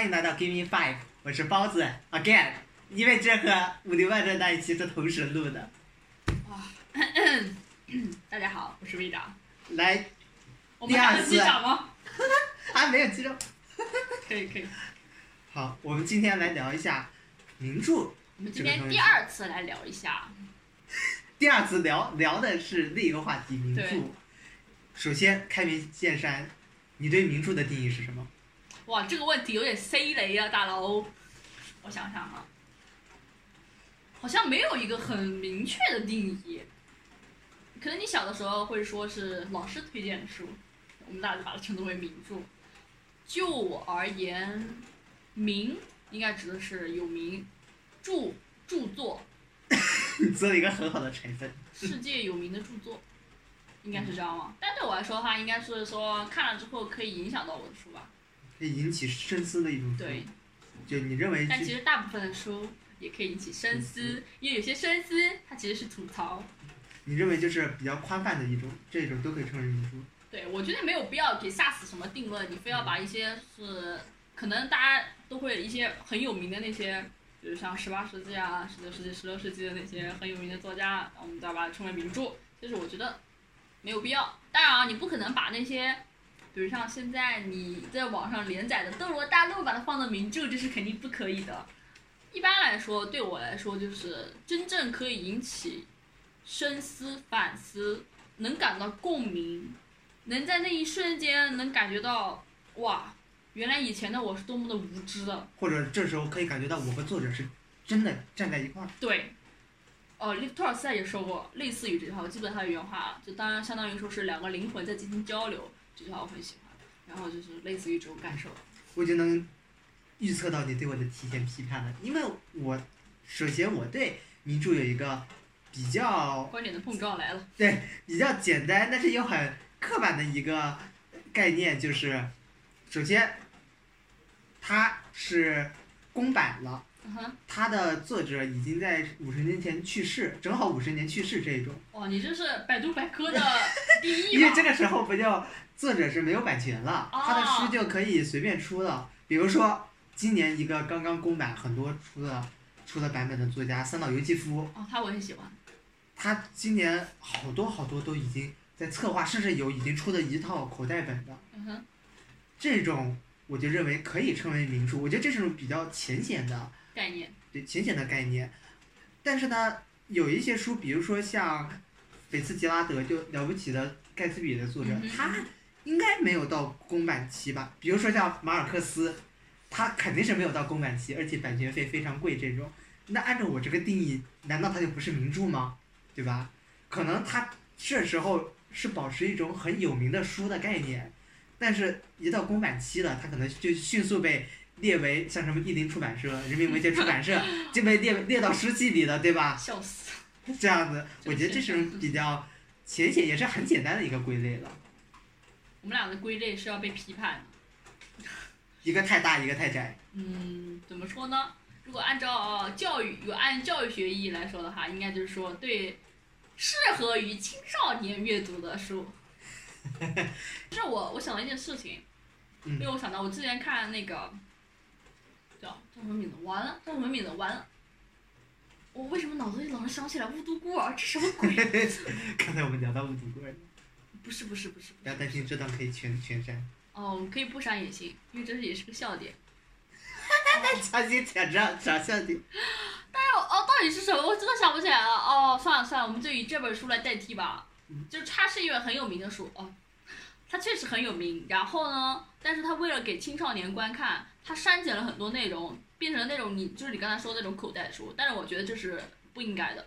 欢迎来到 Give Me Five，我是包子 again，因为这和武林外传那一期是同时录的。大家好，我是魏长。来，我们还有第二次机长吗？还没有记住。可以可以。好，我们今天来聊一下名著。我们今天第二次来聊一下，第二次聊聊的是另一个话题，名著。首先，开门见山，你对名著的定义是什么？哇，这个问题有点 C 雷啊，大佬。我想想啊，好像没有一个很明确的定义。可能你小的时候会说是老师推荐的书，我们大家就把它称之为名著。就我而言，名应该指的是有名，著著作，你 做了一个很好的成分。世界有名的著作，应该是这样吗？但对我来说的话，应该是说看了之后可以影响到我的书吧。可以引起深思的一种书。对，就你认为但其实大部分的书也可以引起深思，因为有些深思它其实是吐槽。你认为就是比较宽泛的一种，这种都可以称为名著。对，我觉得没有必要给 SARS 什么定论，你非要把一些是可能大家都会一些很有名的那些，比如像十八世纪啊、十九世纪、十六世纪的那些很有名的作家，我们再把它称为名著，就是我觉得没有必要。当然啊，你不可能把那些，比如像现在你在网上连载的《斗罗大陆》把它放到名著，这是肯定不可以的。一般来说，对我来说，就是真正可以引起深思反思，能感到共鸣，能在那一瞬间能感觉到，哇，原来以前的我是多么的无知的。或者这时候可以感觉到我和作者是真的站在一块儿。对，哦，利托尔斯泰也说过类似于这句话，我记不得他的原话了，就当然相当于说是两个灵魂在进行交流，这句话我很喜欢。然后就是类似于这种感受。我就能预测到你对我的提前批判了，因为我首先我对名著有一个比较观点的碰撞来了。对比较简单，但是又很刻板的一个概念，就是首先它是公版了，嗯哼，它的作者已经在五十年前去世，正好五十年去世这一种，哇，你这是百度百科的第一因为？这个时候不就作者是没有版权了，哦他的书就可以随便出了。比如说今年一个刚刚公版很多出的出的版本的作家三岛由纪夫，哦，他我很喜欢。他今年好多好多都已经在策划，甚至有已经出了一套口袋本的嗯哼，这种，我就认为可以称为名著。我觉得这是种比较浅显的，概念。对浅显的概念。但是呢，有一些书，比如说像菲茨杰拉德，就了不起的盖茨比的作者，他应该没有到公版期吧？比如说像马尔克斯，他肯定是没有到公版期，而且版权费非常贵这种。那按照我这个定义，难道他就不是名著吗？对吧？可能他这时候是保持一种很有名的书的概念，但是一到公版期了，他可能就迅速被列为像什么译林出版社、人民文学出版社 就被列列到书记里了，对吧？笑死。这样子，我觉得这是种比较浅显，也是很简单的一个归类了。我们俩的归类是要被批判的。一个太大，一个太窄。嗯，怎么说呢？如果按照呃教育有按教育学意义来说的话，应该就是说对适合于青少年阅读的书。是我我想到一件事情，嗯因为我想到我之前看那个叫叫什么名字？完了，叫什么名字？完了。我为什么脑子里老是想起来《雾都孤儿》？这什么鬼？刚才我们聊到误读过，不是不是不是不是。不要担心，这段可以全全删。哦，可以不删也行，因为这也是个笑点。强行抢着找笑点。但是，哦，到底是什么？我真的想不起来了。哦，算了算了，我们就以这本书来代替吧。就是它是一本很有名的书哦，它确实很有名。然后呢，但是它为了给青少年观看，它删减了很多内容，变成了那种你就是你刚才说的那种口袋书。但是我觉得这是不应该的。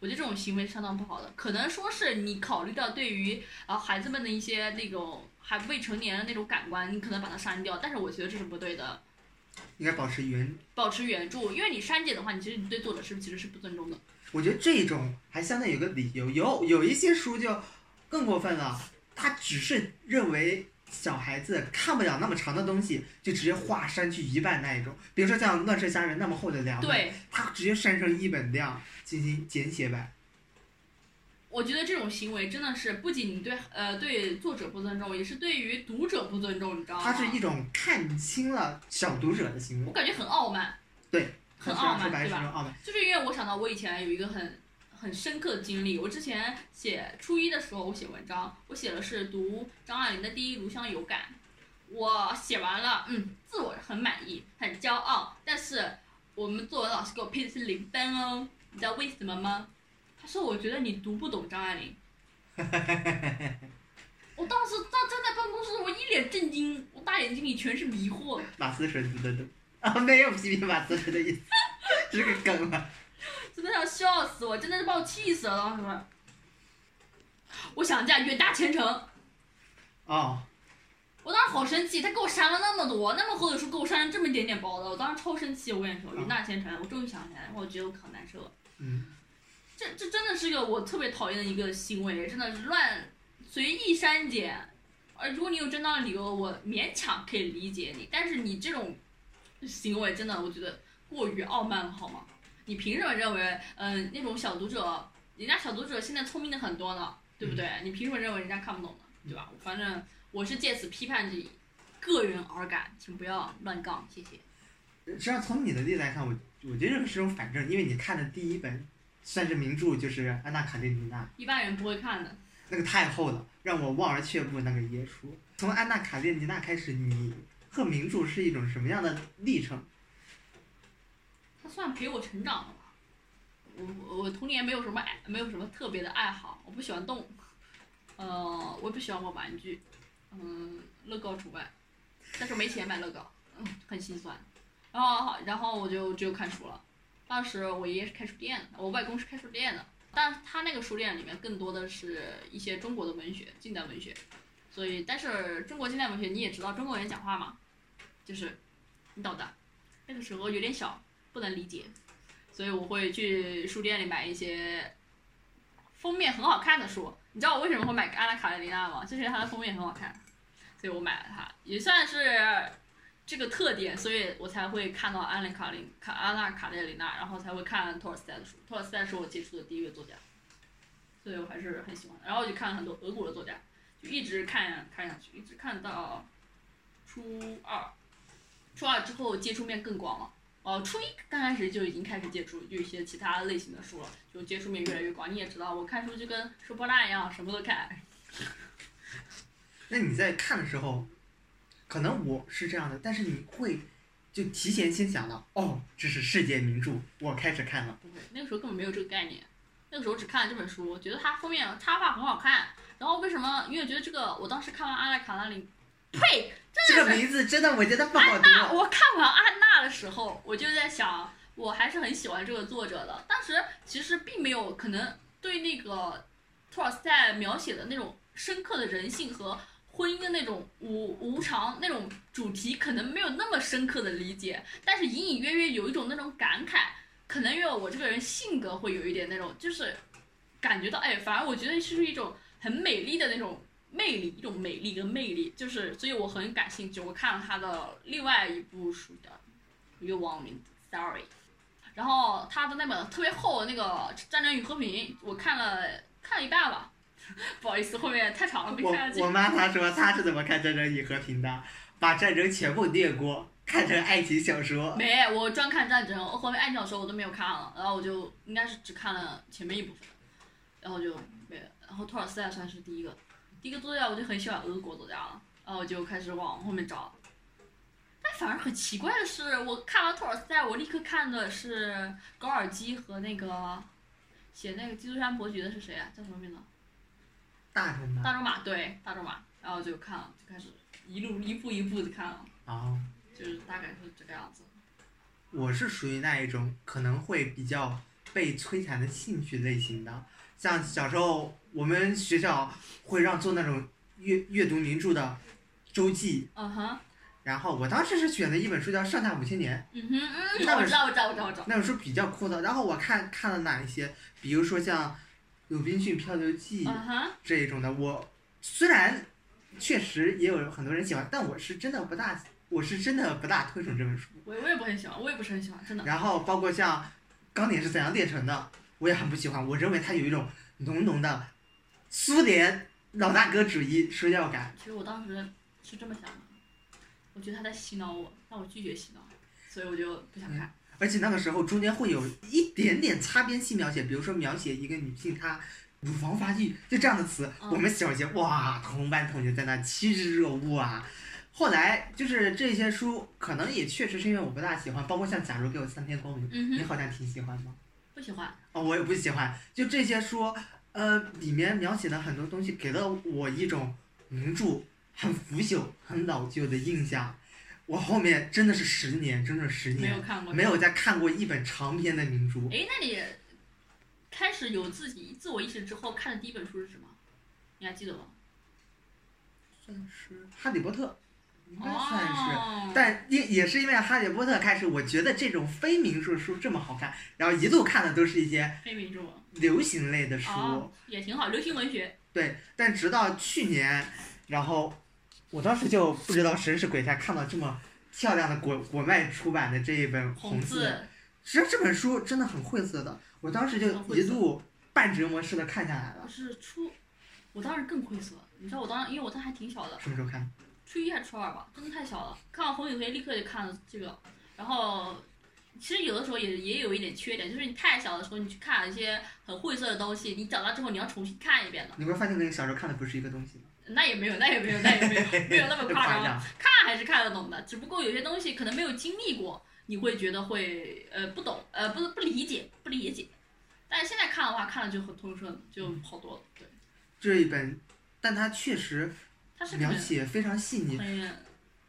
我觉得这种行为是相当不好的。可能说是你考虑到对于啊孩子们的一些那种还未成年的那种感官，你可能把它删掉。但是我觉得这是不对的。应该保持原。保持原著，因为你删减的话，你其实你对作者是不是其实是不尊重的。我觉得这种还相当有个理由，有有一些书就更过分了，他只是认为小孩子看不了那么长的东西，就直接画删去一半那一种。比如说像《乱世佳人》那么厚的两本，对，他直接删成一本量进行简写版。我觉得这种行为真的是不仅你对呃对作者不尊重，也是对于读者不尊重，你知道吗？它是一种看清了小读者的行为，我感觉很傲慢，对，很傲慢，是吧？傲慢。就是因为我想到我以前有一个很很深刻的经历，我之前写初一的时候，我写文章，我写的是读张爱玲的第一炉香有感，我写完了，嗯，自我很满意，很骄傲，但是我们作文老师给我批的是零分哦，你知道为什么吗？他说我觉得你读不懂张爱玲。我当时站站在办公室，我一脸震惊，我大眼睛里全是迷惑。马思纯的懂啊，没有批评马思纯的意思，这个梗啊。真的要笑死我，真的是把我气死了当时。我想嫁远大前程，啊，我当时好生气，他给我删了那么多，那么厚的书给我删了这么一点点薄的，我当时超生气。我跟你说，远大前程，我终于想起来了，我觉得我可难受了。嗯，这这真的是个我特别讨厌的一个行为，真的是乱随意删减。而如果你有正当的理由，我勉强可以理解你，但是你这种行为真的，我觉得过于傲慢了，好吗？你凭什么认为，嗯、那种小读者，人家小读者现在聪明的很多呢，对不对？你凭什么认为人家看不懂呢？对吧？反正我是借此批判自己个人而感，请不要乱杠，谢谢。实际上从你的例子来看，我我觉得这个是种反正，因为你看的第一本算是名著，就是《安娜·卡列尼娜》，一般人不会看的。那个太厚了，让我望而却步。那个耶稣，从《安娜·卡列尼娜》开始，你和名著是一种什么样的历程？算陪我成长了吧。我我童年没有什么爱，没有什么特别的爱好，我不喜欢动，呃，我也不喜欢玩玩具，嗯，乐高除外，但是没钱买乐高，嗯，很心酸。然后好然后我就只有看书了。当时我爷爷是开书店的，我外公是开书店的，但他那个书店里面更多的是一些中国的文学，近代文学。所以，但是中国近代文学你也知道，中国人讲话嘛，就是你懂的。那个时候有点小，不能理解，所以我会去书店里买一些封面很好看的书。你知道我为什么会买《安娜·卡列尼娜》吗？就是因为它的封面很好看，所以我买了它，也算是这个特点，所以我才会看到安娜·卡琳卡安娜·卡列尼娜，然后才会看托尔斯泰的书。托尔斯泰是我接触的第一个作家，所以我还是很喜欢。然后我就看了很多俄国的作家，就一直看看下去，一直看到初二。初二之后接触面更广了。哦，初一刚开始就已经开始接触就一些其他类型的书了，就接触面越来越广。你也知道，我看书就跟收破烂一样，什么都看。那你在看的时候，可能我是这样的，但是你会就提前先想到，哦，这是世界名著，我开始看了。不会，那个时候根本没有这个概念。那个时候只看了这本书，我觉得它封面插画很好看。然后为什么？因为我觉得这个，我当时看完《阿莱卡纳林》，呸，这个名字真的我觉得不好读。那我看完安娜的时候，我就在想，我还是很喜欢这个作者的。当时其实并没有可能对那个托尔斯泰描写的那种深刻的人性和婚姻的那种无无常那种主题，可能没有那么深刻的理解，但是隐隐约约有一种那种感慨。可能因为我这个人性格会有一点那种，就是感觉到，哎，反而我觉得是一种很美丽的那种魅力，一种美丽跟魅力，就是所以我很感兴趣。我看了他的另外一部书的，又忘名字，sorry。然后他的那本特别厚的那个《战争与和平》，我看了看了一半吧，不好意思，后面太长了没看下去我。我妈她说她是怎么看《战争与和平》的，把战争全部略过，看成爱情小说。没，我专看战争，后面爱情小说我都没有看了，然后我就应该是只看了前面一部分，然后就没了。然后托尔斯泰算是第一个，第一个作家我就很喜欢俄国作家了，然后我就开始往后面找。但反而很奇怪的是，我看完托尔斯泰，我立刻看的是高尔基和那个写那个《基督山伯爵》的是谁啊？叫什么名字？大仲马。大仲马，对，大仲马。然后就看了，就开始一路一步一步的看了，哦，就是大概是这个样子。我是属于那一种可能会比较被摧残的兴趣类型的，像小时候我们学校会让做那种阅阅读名著的周记，嗯哼。然后我当时是选的一本书叫《上下五千年嗯哼嗯，那本我知道，我知道，我知道，我知》，道。那本书比较枯燥。然后我看看了哪一些，比如说像《鲁滨逊漂流记》这一种的，我虽然确实也有很多人喜欢，但我是真的不大，我是真的不大推崇这本书。我我也不很喜欢，我也不是很喜欢，真的。然后包括像《钢铁是怎样炼成的》，我也很不喜欢。我认为它有一种浓浓的苏联老大哥主义说教感。其实我当时是这么想的，我觉得他在洗脑我，但我拒绝洗脑，所以我就不想看。而且那个时候中间会有一点点擦边性描写，比如说描写一个女性她乳房发育，就这样的词，嗯我们小学哇，同班同学在那趋之若鹜啊。后来就是这些书，可能也确实是因为我不大喜欢，包括像《假如给我三天光明》，嗯，你好像挺喜欢吗？不喜欢。哦，我也不喜欢。就这些书，呃，里面描写的很多东西，给了我一种名著很腐朽、很老旧的印象。我后面真的是十年，整整十年没年有看过。没有再看过一本长篇的名著。哎，那你开始有自己自我意识之后看的第一本书是什么？你还记得吗？算是《哈利波特》，应该算是。哦。但也也是因为《哈利波特》开始，我觉得这种非名著书这么好看，然后一路看的都是一些非名著。流行类的书。哦，也挺好，流行文学。对，但直到去年，然后我当时就不知道神是鬼才看到这么漂亮的国国外出版的这一本《红字》，其实这本书真的很晦涩的，我当时就一路半折磨式的看下来我了。是初，我当时更晦涩。你知道我当时，因为我当时还挺小的，什么时候看？初一还是初二吧，真的太小了。看完《红与黑》立刻就看了这个，然后其实有的时候也也有一点缺点，就是你太小的时候你去看一些很晦涩的东西，你长大之后你要重新看一遍的。你会发现跟你小时候看的不是一个东西吗？那也没有，那也没有，那也没有，没有那么夸张。张。看还是看得懂的，只不过有些东西可能没有经历过，你会觉得会呃不懂，呃不不理解，不理解。但是现在看的话，看了就很通顺，就好多了。对，这一本，但它确实描写非常细腻，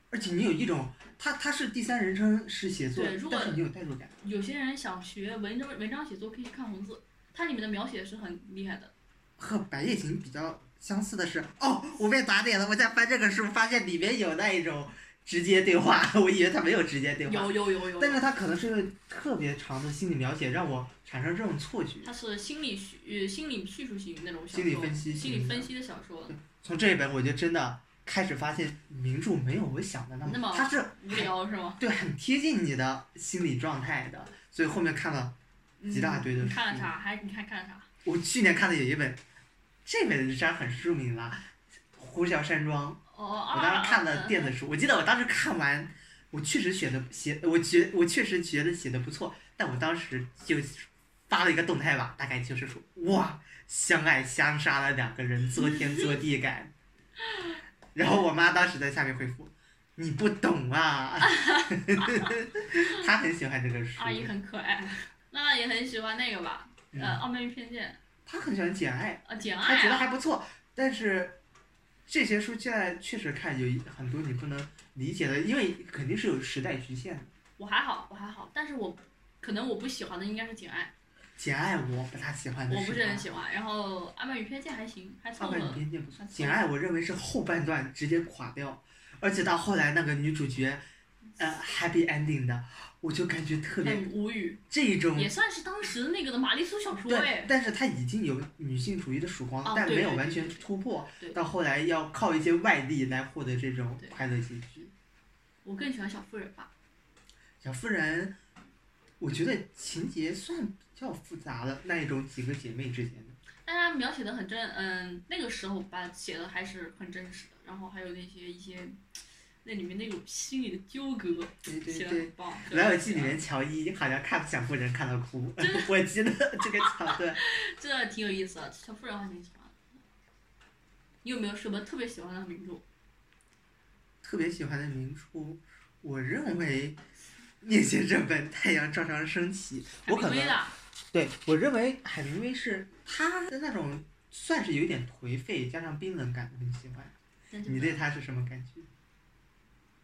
而且你有一种，他他是第三人称式写作对如，果但是你有代入感。有些人想学文章文章写作，可以去看红字，它里面的描写是很厉害的。和《白夜行》比较相似的是，哦，我被打脸了。我在翻这个书，发现里面有那一种直接对话，我以为他没有直接对话，有有有有有，但是他可能是因为特别长的心理描写，让我产生这种错觉。它是心理叙呃心理叙述型那种小说，心理分析心理分析的小说，从这一本，我就真的开始发现名著没有我想的那那么它是无聊是吗？对很贴近你的心理状态的，所以后面看了。一大堆的嗯看了啥？还你看看了啥？我去年看的有一本，这本实际上很著名了，《呼啸山庄》。哦，我当时看的的电子书，我记得我当时看完，我确实写的写，我觉我确实觉得写的不错，但我当时就发了一个动态吧，大概就是说，哇，相爱相杀的两个人，作天作地感。然后我妈当时在下面回复，你不懂啊，她很喜欢这个书，阿姨很可爱，娜娜也很喜欢那个吧？呃，《嗯，傲慢与偏见她很喜欢简爱，》啊，简爱她觉得还不错，但是这些书现在确实看有很多你不能理解的，因为肯定是有时代局限的。我还好，我还好，但是我可能我不喜欢的应该是简爱，简爱我不太喜欢的我不是很喜喜欢。然后《傲慢与偏见》还行，还凑合。阿曼与。偏见不错还。凑合简爱我认为是后半段直接垮掉，而且到后来那个女主角，呃，happy ending 的，我就感觉特别无语，这种也算是当时那个的玛丽苏小说对哎，。但是她已经有女性主义的曙光，但没有完全突破对。到后来要靠一些外力来获得这种快乐结局。我更喜欢小妇人吧。小妇人，我觉得情节算比较复杂的那一种几个姐妹之间的。但他描写的很真，嗯，那个时候把写的还是很真实的，然后还有那些一些，那里面那种心理的纠葛对对对写的很。棒。《老友记》里面乔伊好像看小妇人看到哭，我记得这个桥段。这挺有意思的，小妇人我还挺喜欢的。你有没有什么特别喜欢的名著？特别喜欢的名著，我认为《面前这本太阳照常升起》，我可能对我认为海明威是他的那种算是有点颓废加上冰冷感，我很喜欢。你对他是什么感觉？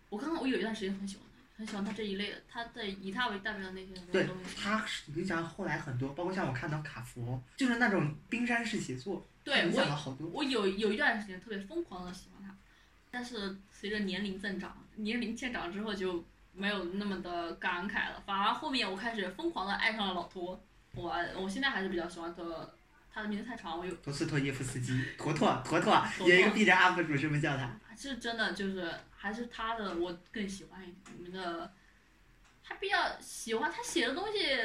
我刚刚我有一段时间很喜欢他，很喜欢他这一类的，他的以他为代表的那些对东西。他是影响后来很多，包括像我看到卡佛，就是那种冰山式写作，对影响了好多。我有有一段时间特别疯狂的喜欢他，但是随着年龄增长，年龄渐长之后就没有那么的感慨了，反而后面我开始疯狂的爱上了老托。我我现在还是比较喜欢的，他的名字太长，我有陀思妥耶夫斯基，坨坨坨坨，也有一个 B 站 UP 主这么叫他。是真的就是还是他的我更喜欢一点，你们的，他比较喜欢他写的东西，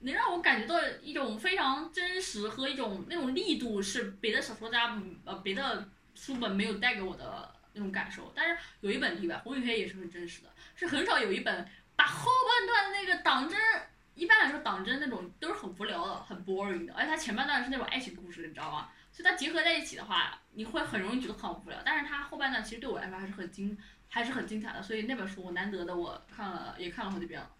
能让我感觉到一种非常真实和一种那种力度，是别的小说家呃别的书本没有带给我的那种感受。但是有一本例外，《红与黑》也是很真实的，是很少有一本把后半段那个党争，一般来说党争那种都是很无聊的、很 boring 的，而且它前半段是那种爱情故事，你知道吗？所以它结合在一起的话，你会很容易觉得很无聊。但是它后半段其实对我来说还是很精，还是很精彩的。所以那本书我难得的我看了，也看了好几遍了。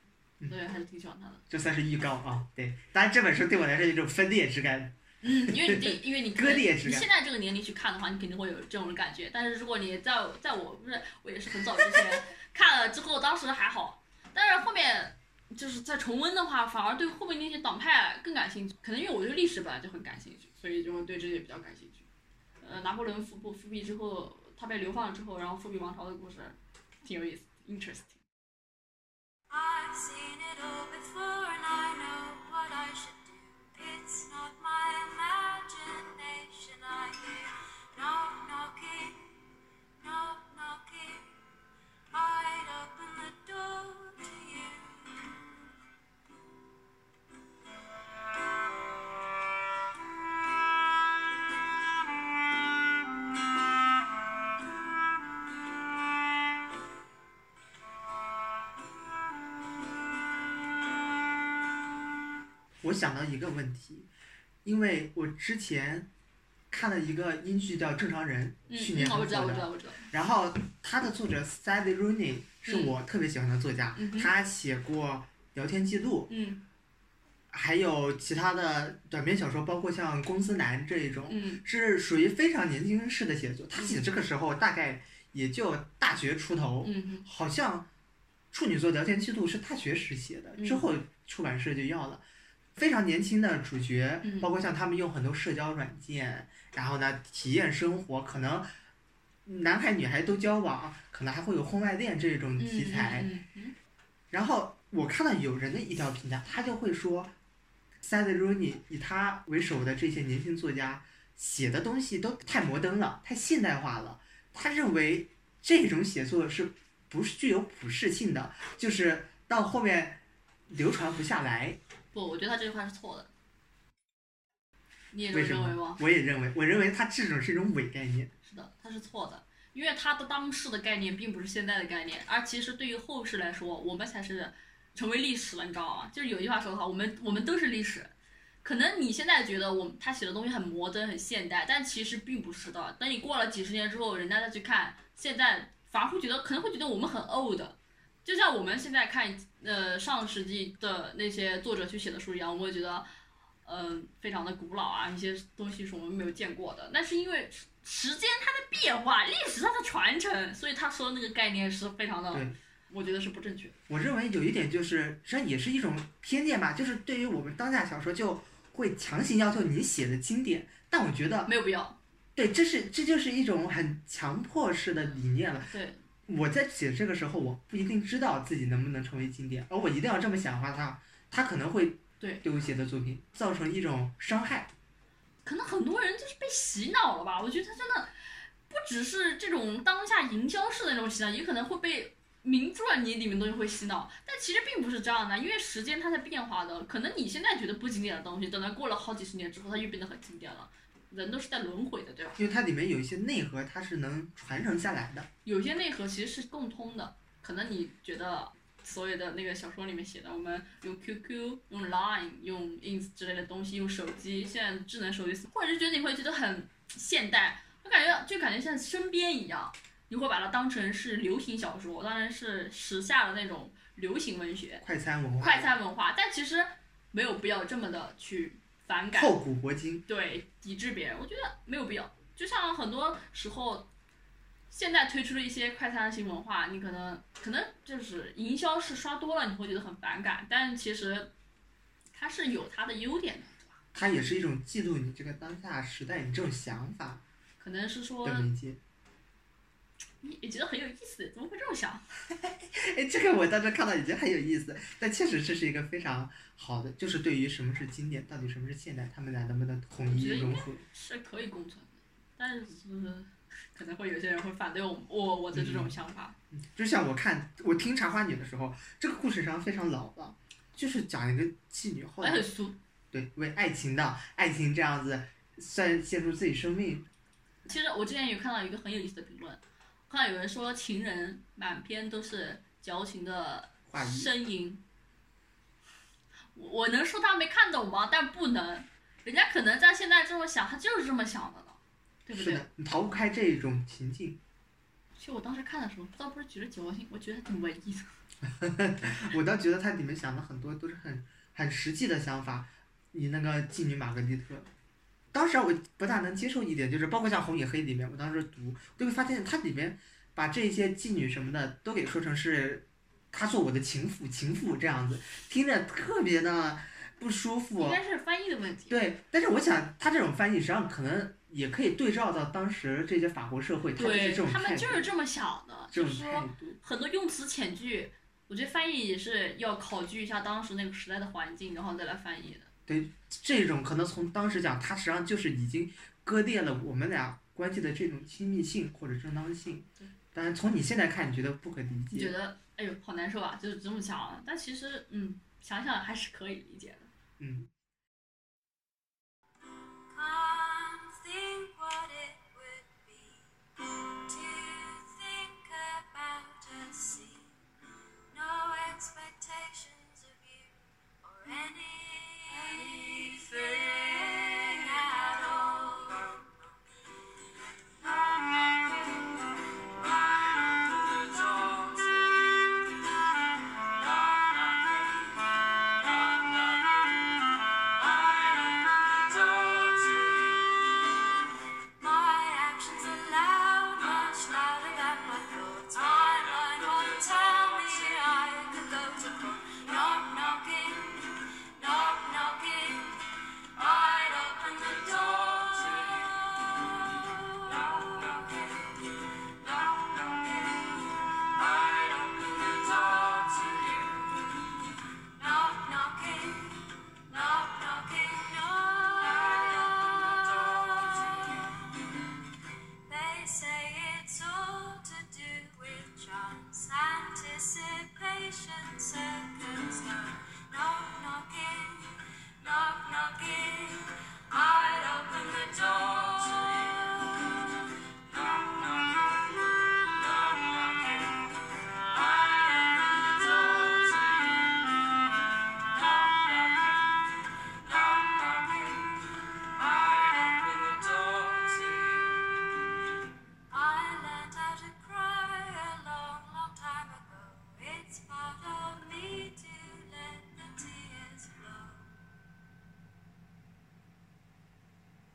所以，还是挺喜欢它的。这算是预告啊，对。当然这本书对我来说有一种分裂之感。嗯，因为你因为你割裂之感。你现在这个年龄去看的话，你肯定会有这种感觉。但是如果你在在我不是我也是很早之前看了之后，当时还好。但是后面就是在重温的话，反而对后面那些党派更感兴趣。可能因为我对历史本来就很感兴趣，所以就会对这些比较感兴趣。呃，拿破仑复不复辟之后，他被流放了之后，然后复辟王朝的故事，挺有意思，interesting。我想到一个问题，因为我之前看了一个英剧叫《正常人》，去年很火的。然后他的作者 Sally Rooney 是我特别喜欢的作家，他写过聊天记录，还有其他的短篇小说，包括像《公司男》这一种，是属于非常年轻式的写作。他写这个时候大概也就大学出头，好像处女座聊天记录是大学时写的，之后出版社就要了。非常年轻的主角，包括像他们用很多社交软件，然后呢体验生活，可能男孩女孩都交往，可能还会有婚外恋这种题材。然后我看到有人的一条评价，他就会说，Sally Rooney 以他为首的这些年轻作家写的东西都太摩登了，太现代化了。他认为这种写作是不是具有普适性的，就是到后面流传不下来。不，我觉得他这句话是错的。你也认为吗？我也认为，我认为他这种是一种伪概念。是的，他是错的，因为他的当时的概念并不是现在的概念，而其实对于后世来说，我们才是成为历史了，你知道吗？就是有句话说的好，我们我们都是历史。可能你现在觉得我他写的东西很摩登、很现代，但其实并不是的。等你过了几十年之后，人家再去看，现在反而会觉得，可能会觉得我们很 old。就像我们现在看，呃，上世纪的那些作者去写的书一样，我们会觉得，嗯，非常的古老啊，一些东西是我们没有见过的。那是因为时间它的变化，历史它的传承，所以他说的那个概念是非常的，我觉得是不正确。我认为有一点就是，实际上也是一种偏见吧，就是对于我们当下小说，就会强行要求你写的经典，但我觉得没有必要。对，这是这就是一种很强迫式的理念了。对。我在写这个时候，我不一定知道自己能不能成为经典，而我一定要这么想的话，他他可能会对对我写的作品造成一种伤害。可能很多人就是被洗脑了吧？我觉得他真的不只是这种当下营销式的那种洗脑，也可能会被名著啊你里面东西会洗脑。但其实并不是这样的，因为时间它在变化的，可能你现在觉得不经典的东西，等到过了好几十年之后，它又变得很经典了。人都是在轮回的，对吧？因为它里面有一些内核，它是能传承下来的。有些内核其实是共通的，可能你觉得所有的那个小说里面写的，我们用 QQ、用 Line、用 ins 之类的东西，用手机，现在智能手机，或者是觉得你会觉得很现代，我感觉就感觉像身边一样，你会把它当成是流行小说，当然是时下的那种流行文学。快餐文化。快餐文化，但其实没有必要这么的去。反感，厚古薄今，对，抵制别人，我觉得没有必要。就像很多时候，现在推出的一些快餐型文化，你可能可能就是营销是刷多了，你会觉得很反感，但其实它是有它的优点的，对吧？它也是一种记录你这个当下时代你这种想法，可能是说。的媒介。也觉得很有意思，怎么会这么想？哎，这个我当时看到已经很有意思，但确实这是一个非常好的，就是对于什么是经典，到底什么是现代，他们俩能不能统一融合？是可以共存的，但是可能会有些人会反对我我我的这种想法。就像我看我听《茶花女》的时候，这个故事上非常老了，就是讲一个妓女后来很俗。对为爱情的爱情这样子算献出自己生命，其实我之前有看到一个很有意思的评论，看到有人说情人满篇都是矫情的话语呻吟。我我能说他没看懂吗？但不能，人家可能在现在这么想，他就是这么想的呢，对不对？是的，你逃不开这种情境。其实我当时看的时候，倒不是觉得矫情，我觉得挺文艺的。我倒觉得他里面想的很多都是很很实际的想法。你那个妓女玛格丽特，当时我不大能接受一点，就是包括像《红与黑》里面，我当时读，就会发现它里面把这些妓女什么的都给说成是他做我的情妇，情妇这样子，听着特别的不舒服应。该是翻译的问题。对，但是我想他这种翻译实际上可能也可以对照到当时这些法国社会，他就是对这种他们，就是这么想的，就是说。很多用词遣句，我觉得翻译也是要考据一下当时那个时代的环境，然后再来翻译的。这种可能从当时讲，它实际上就是已经割裂了我们俩关系的这种亲密性或者正当性对。当然，从你现在看，你觉得不可理解。你觉得，哎呦，好难受啊，就是这么想。但其实，嗯，想想还是可以理解的。嗯，